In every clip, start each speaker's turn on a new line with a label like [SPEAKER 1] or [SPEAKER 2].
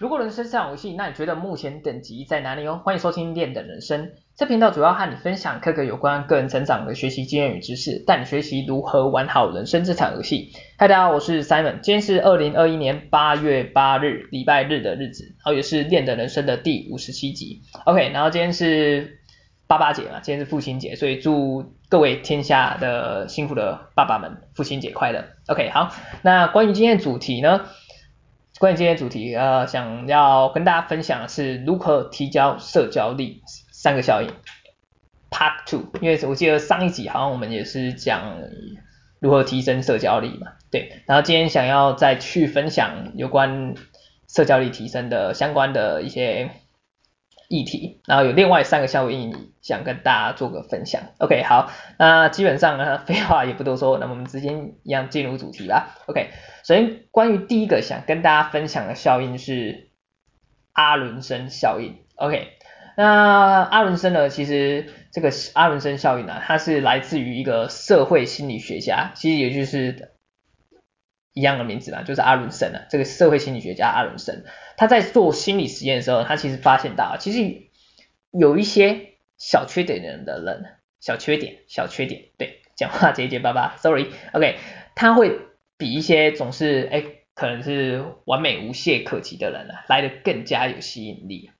[SPEAKER 1] 如果人生是场游戏，那你觉得目前等级在哪里哦？欢迎收听练的人生，这频道主要和你分享各个有关个人成长的学习经验与知识，带你学习如何玩好人生这场游戏。嗨，大家好，我是 Simon，今天是二零二一年八月八日，礼拜日的日子，然后也是练的人生的第五十七集。OK，然后今天是爸爸节嘛，今天是父亲节，所以祝各位天下的幸福的爸爸们父亲节快乐。OK，好，那关于今天的主题呢？关于今天主题，呃，想要跟大家分享的是如何提交社交力三个效应，Part Two。因为我记得上一集好像我们也是讲如何提升社交力嘛，对。然后今天想要再去分享有关社交力提升的相关的一些议题，然后有另外三个效应想跟大家做个分享。OK，好，那基本上呢，废话也不多说，那么我们直接一样进入主题吧。OK。首先，关于第一个想跟大家分享的效应是阿伦森效应。OK，那阿伦森呢，其实这个阿伦森效应呢、它是来自于一个社会心理学家，其实也就是一样的名字嘛，就是阿伦森啊。这个社会心理学家阿伦森，他在做心理实验的时候，他其实发现到，其实有一些小缺点的人的人，小缺点，小缺点，对，讲话结结巴巴，sorry，OK，他会。比一些总是哎，可能是完美无懈可击的人呢、啊，来得更加有吸引力。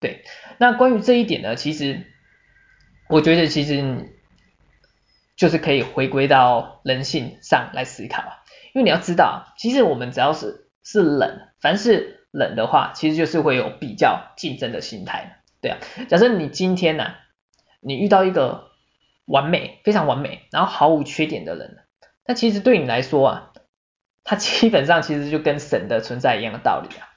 [SPEAKER 1] 对，那关于这一点呢，其实我觉得其实就是可以回归到人性上来思考啊。因为你要知道，其实我们只要是是冷，凡是冷的话，其实就是会有比较竞争的心态。对啊，假设你今天呢、啊，你遇到一个完美、非常完美，然后毫无缺点的人，那其实对你来说啊。他基本上其实就跟神的存在一样的道理啊，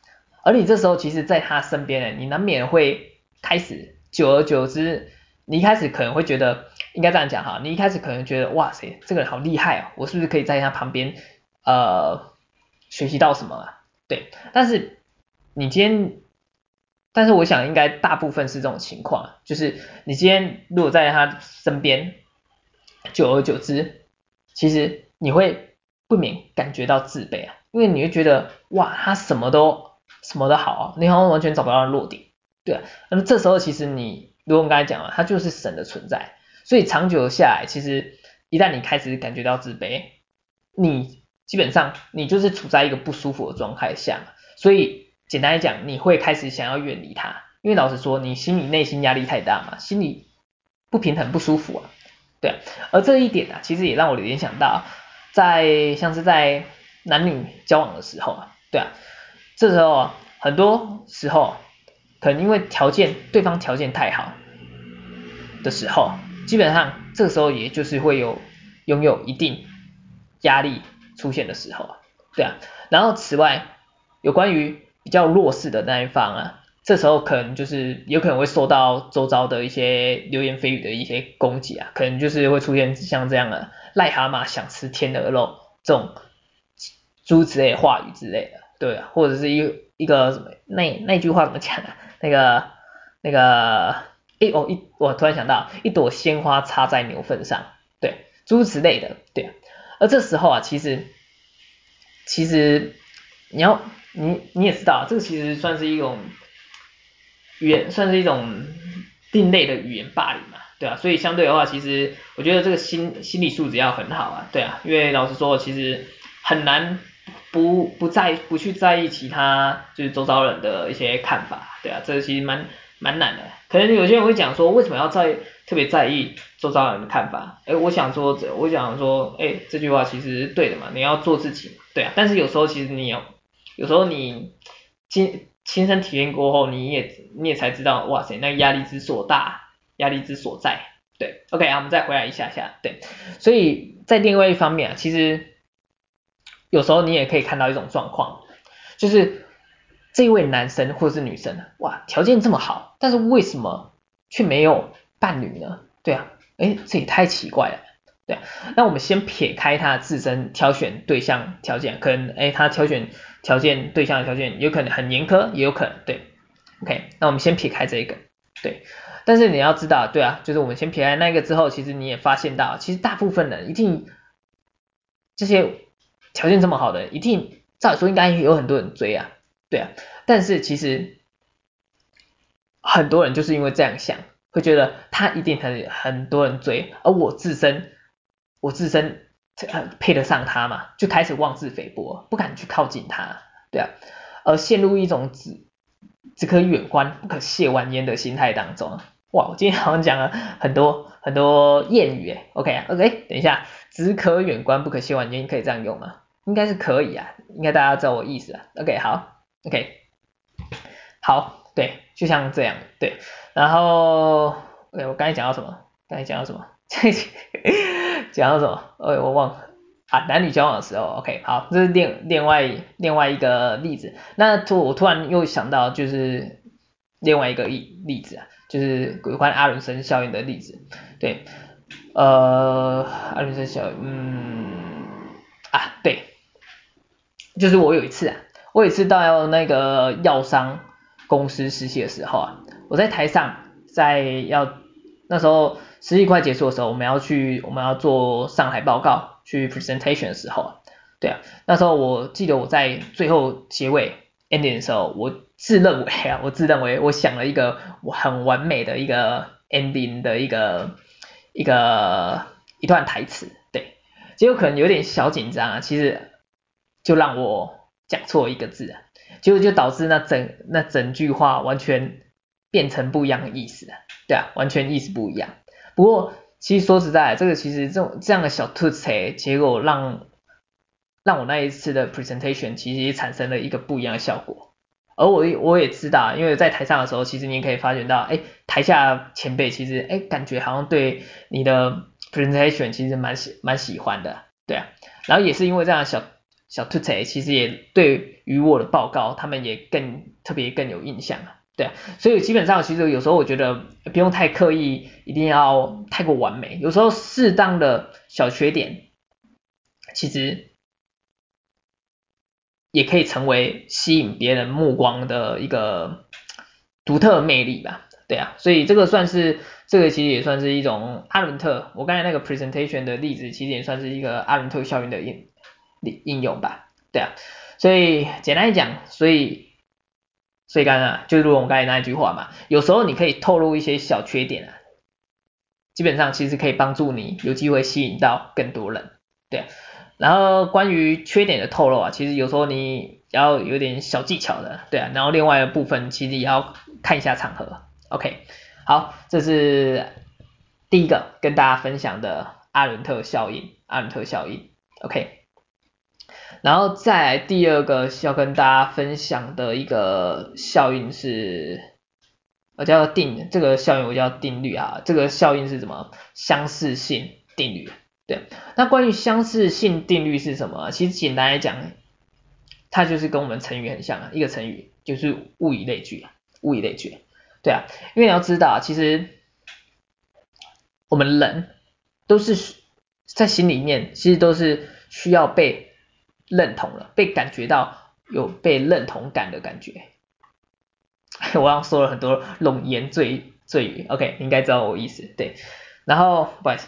[SPEAKER 1] 而你这时候其实在他身边呢，你难免会开始，久而久之，你一开始可能会觉得，应该这样讲哈，你一开始可能觉得，哇塞，这个人好厉害啊，我是不是可以在他旁边，呃，学习到什么啊？对，但是你今天，但是我想应该大部分是这种情况，就是你今天如果在他身边，久而久之，其实你会。不免感觉到自卑啊，因为你会觉得哇，他什么都什么都好啊，你好像完全找不到落点，对啊，那么这时候其实你，如果我刚才讲了，他就是神的存在，所以长久下来，其实一旦你开始感觉到自卑，你基本上你就是处在一个不舒服的状态下，所以简单来讲，你会开始想要远离他，因为老实说，你心里内心压力太大嘛，心里不平衡不舒服啊，对啊，而这一点啊，其实也让我联想到。在像是在男女交往的时候啊，对啊，这时候啊，很多时候可能因为条件，对方条件太好的时候，基本上这个时候也就是会有拥有一定压力出现的时候啊，对啊，然后此外有关于比较弱势的那一方啊，这时候可能就是有可能会受到周遭的一些流言蜚语的一些攻击啊，可能就是会出现像这样的。癞蛤蟆想吃天鹅肉，这种诸之类的话语之类的，对啊，或者是一一个什么那那句话怎么讲啊？那个那个，哎哦一，我突然想到，一朵鲜花插在牛粪上，对，诸此类的，对。而这时候啊，其实其实你要你你也知道，这个其实算是一种语言，算是一种另类的语言霸凌嘛。对啊，所以相对的话，其实我觉得这个心心理素质要很好啊，对啊，因为老实说，其实很难不不在不去在意其他就是周遭人的一些看法，对啊，这个其实蛮蛮难的。可能有些人会讲说，为什么要在特别在意周遭人的看法？哎，我想说，我想说，哎，这句话其实是对的嘛，你要做自己，对啊，但是有时候其实你有，有时候你亲亲身体验过后，你也你也才知道，哇塞，那个压力之所大。压力之所在，对，OK 啊，我们再回来一下下，对，所以在另外一方面啊，其实有时候你也可以看到一种状况，就是这位男生或者是女生，哇，条件这么好，但是为什么却没有伴侣呢？对啊，诶，这也太奇怪了，对啊，那我们先撇开他自身挑选对象条件，可能诶，他挑选条件对象的条件有可能很严苛，也有可能，对，OK，那我们先撇开这一个，对。但是你要知道，对啊，就是我们先撇开那个之后，其实你也发现到，其实大部分人一定这些条件这么好的，一定照理说应该有很多人追啊，对啊，但是其实很多人就是因为这样想，会觉得他一定很很多人追，而我自身我自身配得上他嘛，就开始妄自菲薄，不敢去靠近他，对啊，而陷入一种只只可远观不可亵玩焉的心态当中。哇，我今天好像讲了很多很多谚语诶，OK OK，等一下，只可远观不可亵玩焉，可以这样用吗？应该是可以啊，应该大家知道我意思啊。OK，好，OK，好，对，就像这样，对，然后，OK，我刚才讲到什么？刚才讲到什么？讲到什么？哎，我忘了啊，男女交往的时候，OK，好，这是另另外另外一个例子。那突我突然又想到，就是另外一个例例子啊。就是有关阿伦森效应的例子，对，呃，阿伦森效应，嗯，啊，对，就是我有一次啊，我有一次到那个药商公司实习的时候啊，我在台上，在要那时候实习快结束的时候，我们要去我们要做上海报告去 presentation 的时候啊，对啊，那时候我记得我在最后结尾 ending 的时候，我。自认为啊，我自认为我想了一个我很完美的一个 ending 的一个一个一段台词，对，结果可能有点小紧张啊，其实就让我讲错一个字啊，结果就导致那整那整句话完全变成不一样的意思，对啊，完全意思不一样。不过其实说实在，这个其实这种这样的小凸槌，结果让让我那一次的 presentation 其实也产生了一个不一样的效果。而我我也知道，因为在台上的时候，其实你也可以发觉到，哎，台下前辈其实，哎，感觉好像对你的 presentation 其实蛮喜蛮喜欢的，对啊。然后也是因为这样小小凸槌，其实也对于我的报告，他们也更特别更有印象啊，对啊。所以基本上，其实有时候我觉得不用太刻意，一定要太过完美，有时候适当的小缺点，其实。也可以成为吸引别人目光的一个独特魅力吧，对啊，所以这个算是这个其实也算是一种阿伦特，我刚才那个 presentation 的例子其实也算是一个阿伦特效应的应用吧，对啊，所以简单来讲，所以所以刚刚就如我们刚才那一句话嘛，有时候你可以透露一些小缺点啊，基本上其实可以帮助你有机会吸引到更多人，对啊。然后关于缺点的透露啊，其实有时候你要有点小技巧的，对啊。然后另外的部分其实也要看一下场合。OK，好，这是第一个跟大家分享的阿伦特效应，阿伦特效应。OK，然后再来第二个要跟大家分享的一个效应是，我叫定这个效应我叫定律啊，这个效应是什么？相似性定律。对，那关于相似性定律是什么？其实简单来讲，它就是跟我们成语很像啊，一个成语就是物以类聚，物以类聚。对啊，因为你要知道，其实我们人都是在心里面，其实都是需要被认同了，被感觉到有被认同感的感觉。我刚刚说了很多冗言赘赘语，OK，你应该知道我意思。对，然后不好意思。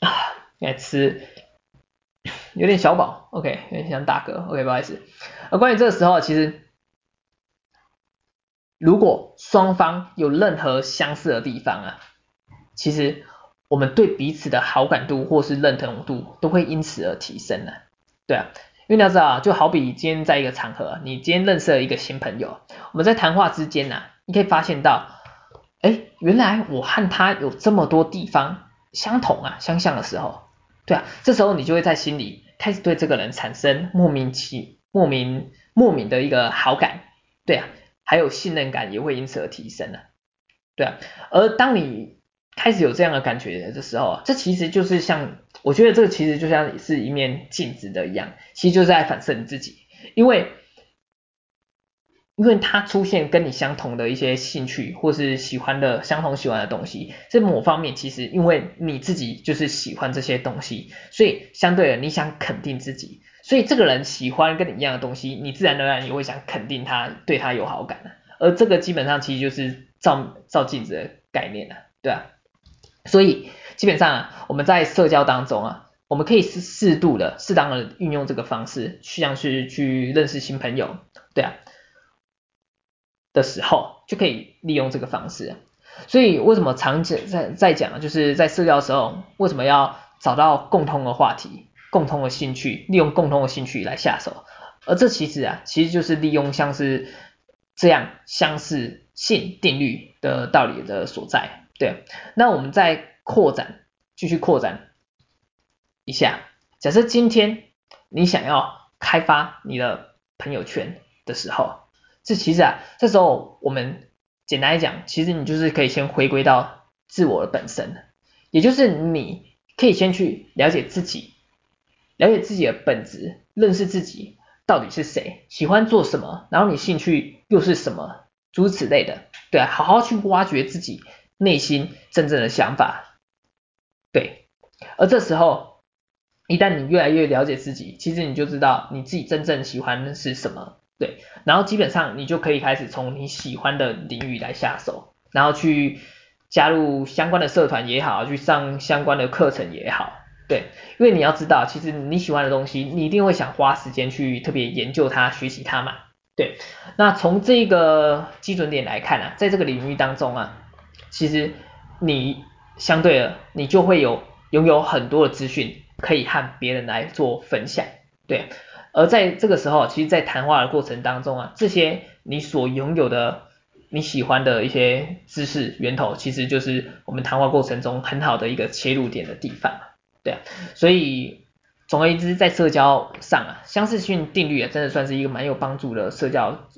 [SPEAKER 1] 啊，来吃，有点小饱，OK，有点想打嗝，OK，不好意思。而关于这个时候，其实如果双方有任何相似的地方啊，其实我们对彼此的好感度或是认同度都会因此而提升的，对啊，因为你要知道，就好比今天在一个场合，你今天认识了一个新朋友，我们在谈话之间啊，你可以发现到，哎，原来我和他有这么多地方。相同啊，相像的时候，对啊，这时候你就会在心里开始对这个人产生莫名其莫名莫名的一个好感，对啊，还有信任感也会因此而提升了，对啊，而当你开始有这样的感觉的时候，这其实就是像，我觉得这个其实就像是一面镜子的一样，其实就是在反射你自己，因为。因为他出现跟你相同的一些兴趣，或是喜欢的相同喜欢的东西，在某方面其实因为你自己就是喜欢这些东西，所以相对的你想肯定自己，所以这个人喜欢跟你一样的东西，你自然而然也会想肯定他，对他有好感，而这个基本上其实就是照照镜子的概念了，对啊，所以基本上啊，我们在社交当中啊，我们可以适适度的、适当的运用这个方式，像是去认识新朋友，对啊，的时候就可以利用这个方式。所以为什么常讲在在讲，就是在社交的时候，为什么要找到共通的话题、共通的兴趣，利用共通的兴趣来下手？而这其实啊，其实就是利用像是这样相似性定律的道理的所在。对，那我们在扩展，继续扩展。一下，假设今天你想要开发你的朋友圈的时候，这其实啊，这时候我们简单来讲，其实你就是可以先回归到自我的本身，也就是你可以先去了解自己，了解自己的本质，认识自己到底是谁，喜欢做什么，然后你兴趣又是什么，诸如此类的，对啊，好好去挖掘自己内心真正的想法，对，而这时候。一旦你越来越了解自己，其实你就知道你自己真正喜欢的是什么，对，然后基本上你就可以开始从你喜欢的领域来下手，然后去加入相关的社团也好，去上相关的课程也好，对，因为你要知道，其实你喜欢的东西，你一定会想花时间去特别研究它、学习它嘛，对，那从这个基准点来看啊，在这个领域当中啊，其实你相对的，你就会有拥有很多的资讯。可以和别人来做分享，对。而在这个时候，其实，在谈话的过程当中啊，这些你所拥有的你喜欢的一些知识源头，其实就是我们谈话过程中很好的一个切入点的地方，对啊。所以，总而言之，在社交上啊，相似性定律啊，真的算是一个蛮有帮助的社交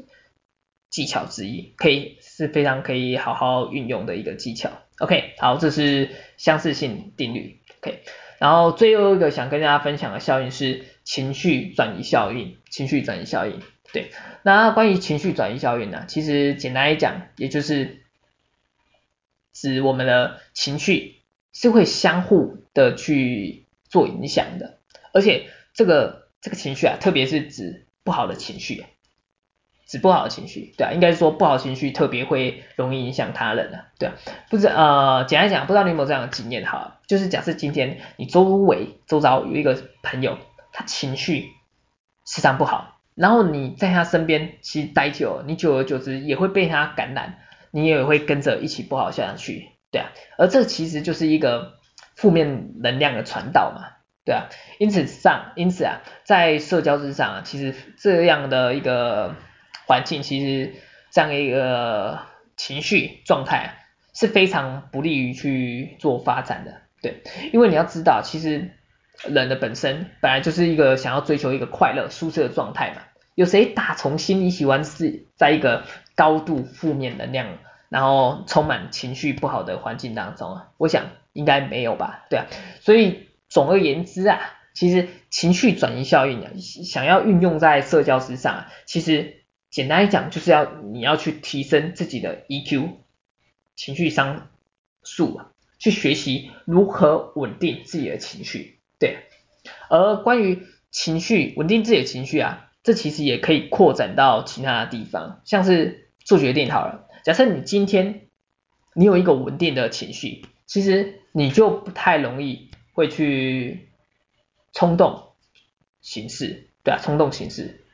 [SPEAKER 1] 技巧之一，可以是非常可以好好运用的一个技巧。OK，好，这是相似性定律。OK。然后最后一个想跟大家分享的效应是情绪转移效应。情绪转移效应，对。那关于情绪转移效应呢，其实简单来讲，也就是指我们的情绪是会相互的去做影响的，而且这个这个情绪啊，特别是指不好的情绪。指不好的情绪，对啊，应该是说不好情绪特别会容易影响他人的，对啊，不知呃，简单讲，不知道你有没有这样的经验哈，就是假设今天你周围周遭有一个朋友，他情绪时常不好，然后你在他身边其实待久了，你久而久之也会被他感染，你也会跟着一起不好下去，对啊，而这其实就是一个负面能量的传导嘛，对啊，因此上，因此啊，在社交之上啊，其实这样的一个。环境其实这样一个情绪状态是非常不利于去做发展的，对，因为你要知道，其实人的本身本来就是一个想要追求一个快乐、舒适的状态嘛。有谁打从心里喜欢是在一个高度负面能量，然后充满情绪不好的环境当中啊？我想应该没有吧，对啊。所以总而言之啊，其实情绪转移效应啊，想要运用在社交之上啊，其实。简单来讲，就是要你要去提升自己的 EQ 情绪商数啊，去学习如何稳定自己的情绪。对，而关于情绪稳定自己的情绪啊，这其实也可以扩展到其他的地方，像是做决定好了。假设你今天你有一个稳定的情绪，其实你就不太容易会去冲动行事，对啊，冲动行事。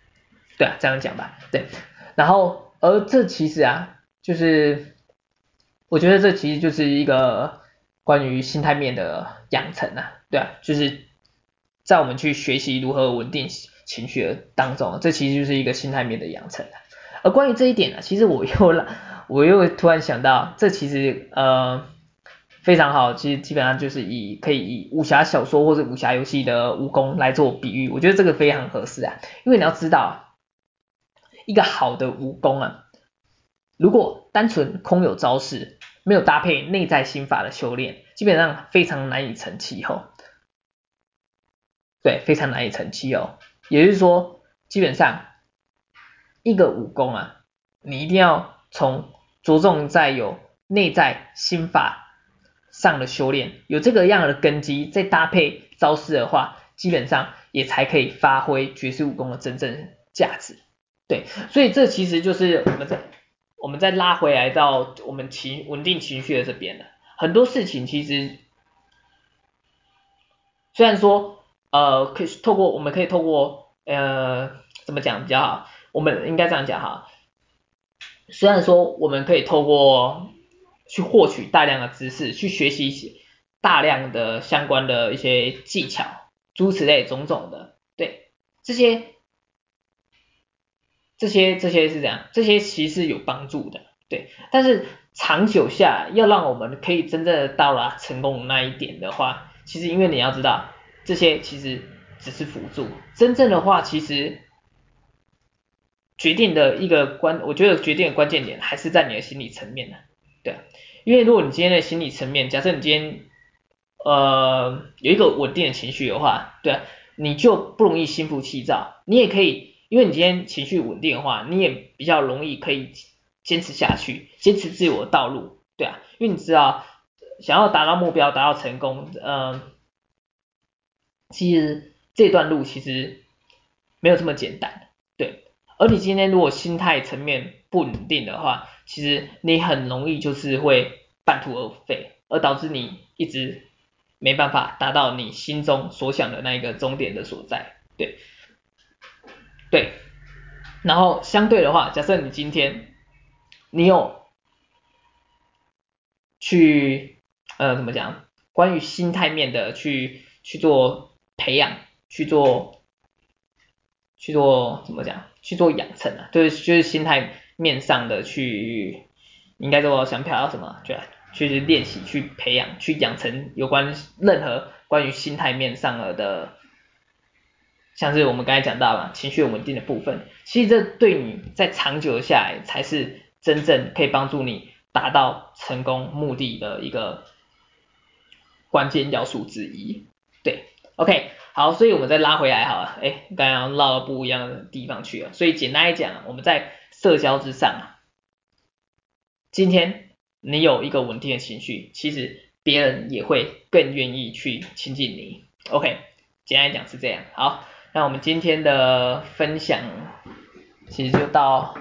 [SPEAKER 1] 对啊，这样讲吧，对，然后而这其实啊，就是我觉得这其实就是一个关于心态面的养成啊，对啊，就是在我们去学习如何稳定情绪的当中，这其实就是一个心态面的养成。而关于这一点呢，其实我又 我又突然想到，这其实呃非常好，其实基本上就是以可以以武侠小说或者武侠游戏的武功来做比喻，我觉得这个非常合适啊，因为你要知道。一个好的武功啊，如果单纯空有招式，没有搭配内在心法的修炼，基本上非常难以成气候。对，非常难以成气候。也就是说，基本上一个武功啊，你一定要从着重在有内在心法上的修炼，有这个样的根基，再搭配招式的话，基本上也才可以发挥绝世武功的真正价值。对，所以这其实就是我们在我们再拉回来到我们情稳定情绪的这边了。很多事情其实虽然说呃可以透过我们可以透过呃怎么讲比较好，我们应该这样讲哈。虽然说我们可以透过去获取大量的知识，去学习一些大量的相关的一些技巧，诸此类种种的，对，这些这些这些是这样，这些其实有帮助的，对，但是长久下，要让我们可以真正的到达成功那一点的话，其实因为你要知道，这些其实只是辅助，真正的话其实。决定的一个关，我觉得决定的关键点还是在你的心理层面的，对，因为如果你今天的心理层面，假设你今天呃有一个稳定的情绪的话，对，你就不容易心浮气躁，你也可以，因为你今天情绪稳定的话，你也比较容易可以坚持下去，坚持自我的道路，对啊，因为你知道想要达到目标，达到成功，嗯、其实这段路其实没有这么简单。对而你今天如果心态层面不稳定的话，其实你很容易就是会半途而废，而导致你一直没办法达到你心中所想的那一个终点的所在，对，对。然后相对的话，假设你今天你有去呃怎么讲，关于心态面的去去做培养，去做去做怎么讲？去做养成啊，就是就是心态面上的去，应该说想表达什么，就去练习、去培养、去养成有关任何关于心态面上的，像是我们刚才讲到嘛，情绪稳定的部分，其实这对你在长久下来才是真正可以帮助你达到成功目的的一个关键要素之一，对，OK。好，所以我们再拉回来好了，哎，刚刚绕到不一样的地方去了。所以简单来讲，我们在社交之上，今天你有一个稳定的情绪，其实别人也会更愿意去亲近你。OK，简单来讲是这样。好，那我们今天的分享其实就到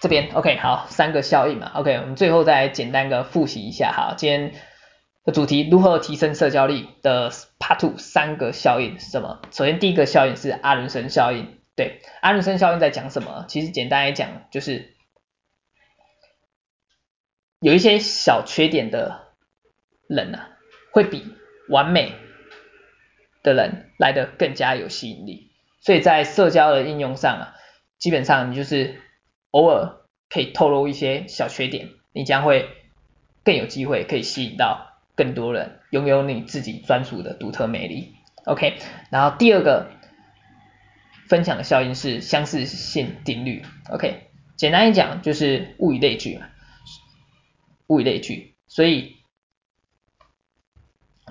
[SPEAKER 1] 这边。OK，好，三个效应嘛。OK，我们最后再简单的复习一下。好，今天的。主题如何提升社交力的 Part Two 三个效应是什么？首先第一个效应是阿伦森效应，对，阿伦森效应在讲什么？其实简单来讲就是有一些小缺点的人啊，会比完美的人来得更加有吸引力。所以在社交的应用上啊，基本上你就是偶尔可以透露一些小缺点，你将会更有机会可以吸引到。更多人拥有你自己专属的独特魅力，OK。然后第二个分享的效应是相似性定律，OK。简单一讲就是物以类聚嘛，物以类聚。所以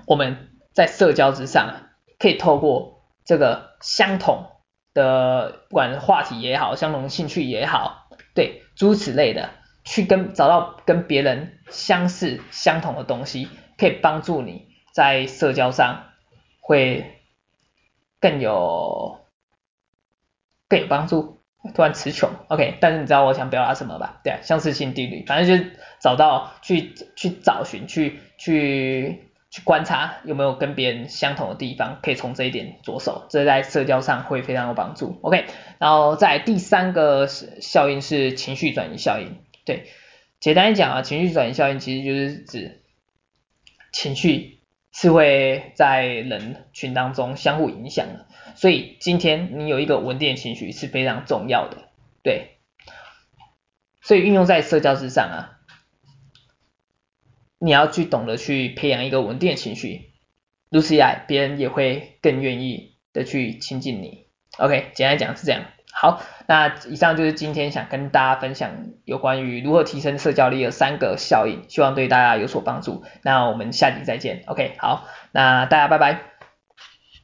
[SPEAKER 1] 我们在社交之上啊，可以透过这个相同的不管话题也好，相同兴趣也好，对，诸此类的，去跟找到跟别人相似相同的东西。可以帮助你在社交上会更有更有帮助。突然词穷，OK，但是你知道我想表达什么吧？对，相似性定律，反正就是找到去去找寻去去去观察有没有跟别人相同的地方，可以从这一点着手，这在社交上会非常有帮助。OK，然后在第三个效应是情绪转移效应。对，简单一讲啊，情绪转移效应其实就是指。情绪是会在人群当中相互影响的，所以今天你有一个稳定的情绪是非常重要的，对。所以运用在社交之上啊，你要去懂得去培养一个稳定的情绪，如此一来，别人也会更愿意的去亲近你。OK，简单讲是这样。好，那以上就是今天想跟大家分享有关于如何提升社交力的三个效应，希望对大家有所帮助。那我们下集再见，OK，好，那大家拜拜。